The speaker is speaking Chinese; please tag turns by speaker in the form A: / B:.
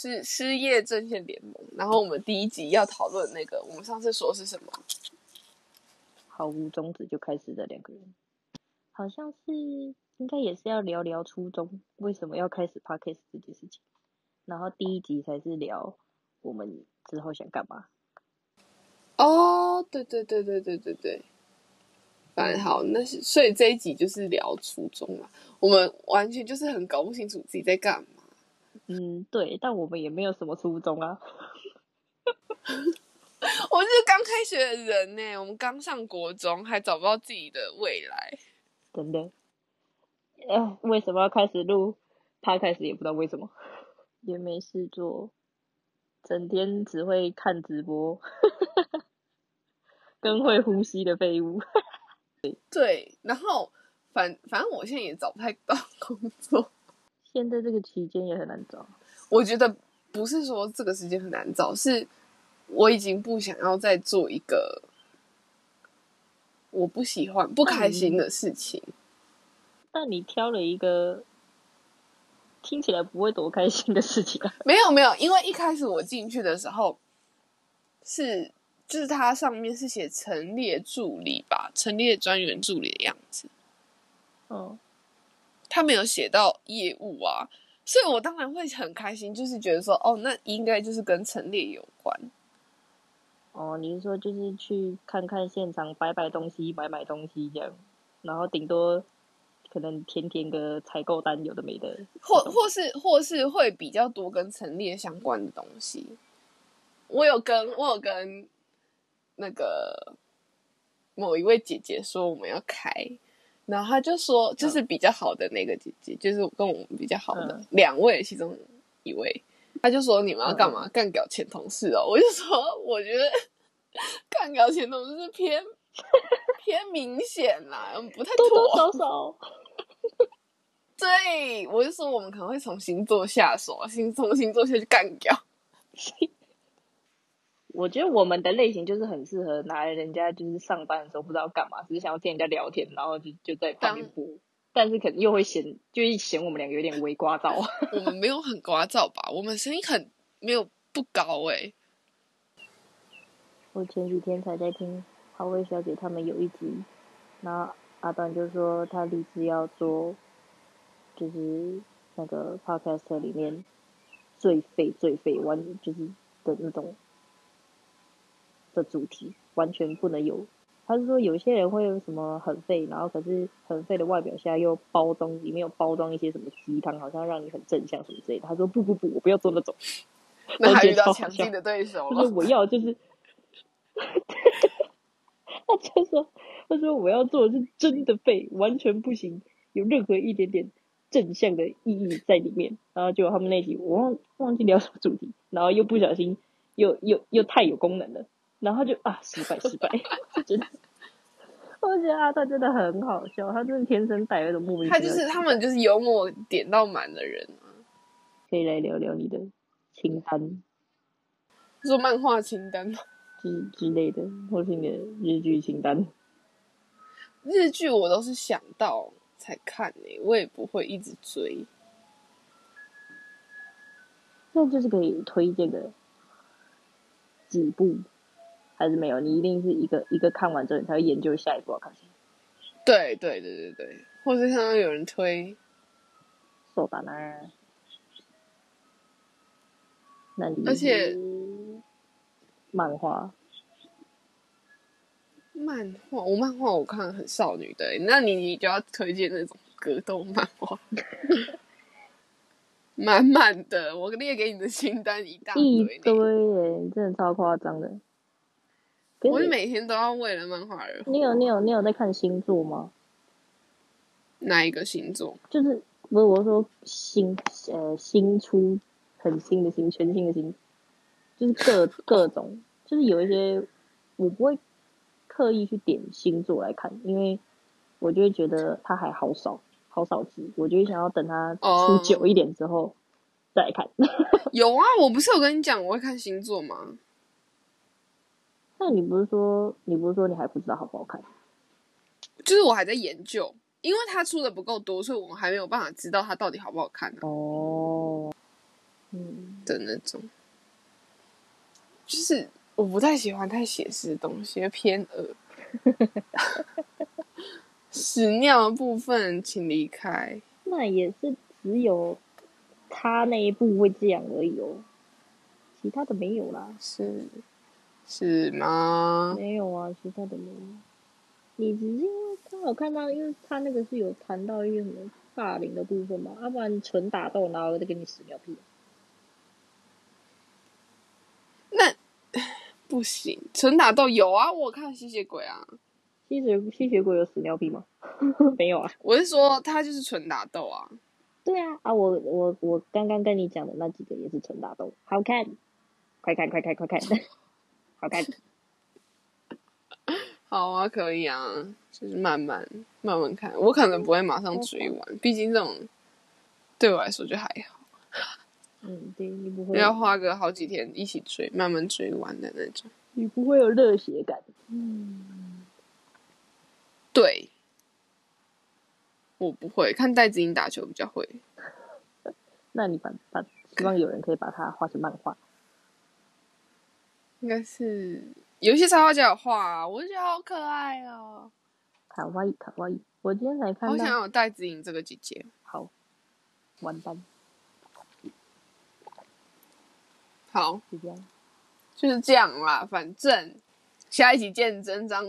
A: 是失业阵线联盟。然后我们第一集要讨论那个，我们上次说是什么？
B: 毫无宗旨就开始的两个人，好像是应该也是要聊聊初中为什么要开始 podcast 这件事情。然后第一集才是聊我们之后想干嘛。
A: 哦，对对对对对对对。反正好，那是所以这一集就是聊初中嘛。我们完全就是很搞不清楚自己在干嘛。
B: 嗯，对，但我们也没有什么初衷啊。
A: 我是刚开学的人呢，我们刚上国中，还找不到自己的未来。
B: 真的？呃，为什么要开始录？他开始也不知道为什么，也没事做，整天只会看直播，跟会呼吸的废物。
A: 对，然后反反正我现在也找不太到工作。
B: 现在这个期间也很难找。
A: 我觉得不是说这个时间很难找，是我已经不想要再做一个我不喜欢、不开心的事情。
B: 但你挑了一个听起来不会多开心的事情啊？
A: 没有没有，因为一开始我进去的时候是就是它上面是写陈列助理吧，陈列专员助理的样子。
B: 嗯。
A: 他没有写到业务啊，所以我当然会很开心，就是觉得说，哦，那应该就是跟陈列有关。
B: 哦，你是说就是去看看现场，摆摆东西，买买东西这样，然后顶多可能填填个采购单，有的没的，
A: 或或是或是会比较多跟陈列相关的东西。我有跟我有跟那个某一位姐姐说，我们要开。然后他就说，就是比较好的那个姐姐，就是跟我们比较好的两位其中一位，他就说你们要干嘛？干掉前同事哦！我就说，我觉得干掉前同事偏偏明显啦，不太
B: 多多少少。
A: 对，我就说我们可能会从星座下手，星从星座下去干掉。
B: 我觉得我们的类型就是很适合拿来人家就是上班的时候不知道干嘛，只是想要听人家聊天，然后就就在旁边播。但是可能又会嫌，就嫌我们两个有点微聒噪。
A: 我们没有很聒噪吧？我们声音很没有不高哎。
B: 我前几天才在听华为小姐他们有一集，然后阿段就说他立志要做，就是那个 podcast 里面最废最废完就是的那种。的主题完全不能有，他是说有些人会有什么很废，然后可是很废的外表下又包装里面有包装一些什么鸡汤，好像让你很正向什么之类的。他说不不不，我不要做那种。
A: 那还遇到强劲的对手
B: 了。他说我要就是，他就说他说我要做的是真的废，完全不行，有任何一点点正向的意义在里面。然后就他们那集我忘忘记聊什么主题，然后又不小心又又又太有功能了。然后就啊，失败失败，就觉得，我觉得啊，他真的很好笑，他真的天生带一种莫名。
A: 他就是他们就是幽默点到满的人
B: 可以来聊聊你的清单，
A: 做漫画清单
B: 之之类的，或是你的日剧清单。
A: 日剧我都是想到才看诶，我也不会一直追。
B: 那就是可以推荐的几部。还是没有，你一定是一个一个看完之后，你才会研究下一步要看什么。
A: 对对对对对，或是看到有人推，
B: 手打呢？那你
A: 而且
B: 漫画，
A: 漫画我漫画我看很少女的，那你你就要推荐那种格斗漫画。满满的，我列给你的清单一大
B: 一
A: 堆
B: 堆
A: 呢。
B: 耶，真的超夸张的。可
A: 我是
B: 是
A: 每天都要为了漫画而活。
B: 你有你有你有在看星座吗？
A: 哪一个星座？
B: 就是不是我说新呃新出很新的新全新的新，就是各 各种就是有一些我不会刻意去点星座来看，因为我就会觉得它还好少好少集，我就会想要等它
A: 哦
B: 出久一点之后再来看。
A: 有啊，我不是有跟你讲我会看星座吗？
B: 那你不是说你不是说你还不知道好不好看？
A: 就是我还在研究，因为它出的不够多，所以我还没有办法知道它到底好不好看、啊、
B: 哦，嗯，
A: 的那种。就是我不太喜欢太写实的东西，偏恶。屎尿的部分请离开。
B: 那也是只有他那一部会这样而已哦，其他的没有啦。
A: 是是吗？
B: 没有啊，其他的没有。你只是因为刚好看到，因为他那个是有谈到一个什么霸凌的部分嘛，要、不然纯打斗，然后再给你屎尿屁。
A: 那不行，纯打斗有啊，我有看吸血鬼啊。
B: 吸血吸血鬼有屎尿屁吗？没有啊。
A: 我是说，他就是纯打斗啊。
B: 对啊，啊，我我我刚刚跟你讲的那几个也是纯打斗，好看，快看快看快看，好看。
A: 好啊，可以啊，就是慢慢慢慢看。我可能不会马上追完，毕竟这种对我来说就还好，
B: 嗯，对你不会
A: 要花个好几天一起追，慢慢追完的那种。
B: 你不会有热血感。嗯，
A: 对，我不会看戴子英打球比较会。
B: 那你把把希望有人可以把它画成漫画。
A: 应该是有一些插画家有画啊，我就觉得好可爱哦，
B: 卡哇伊卡哇伊，我今天才看到，
A: 好想要有戴子颖这个姐姐。
B: 好，完蛋，
A: 好，
B: 就这样。
A: 就是这样啦，反正下一集见真章。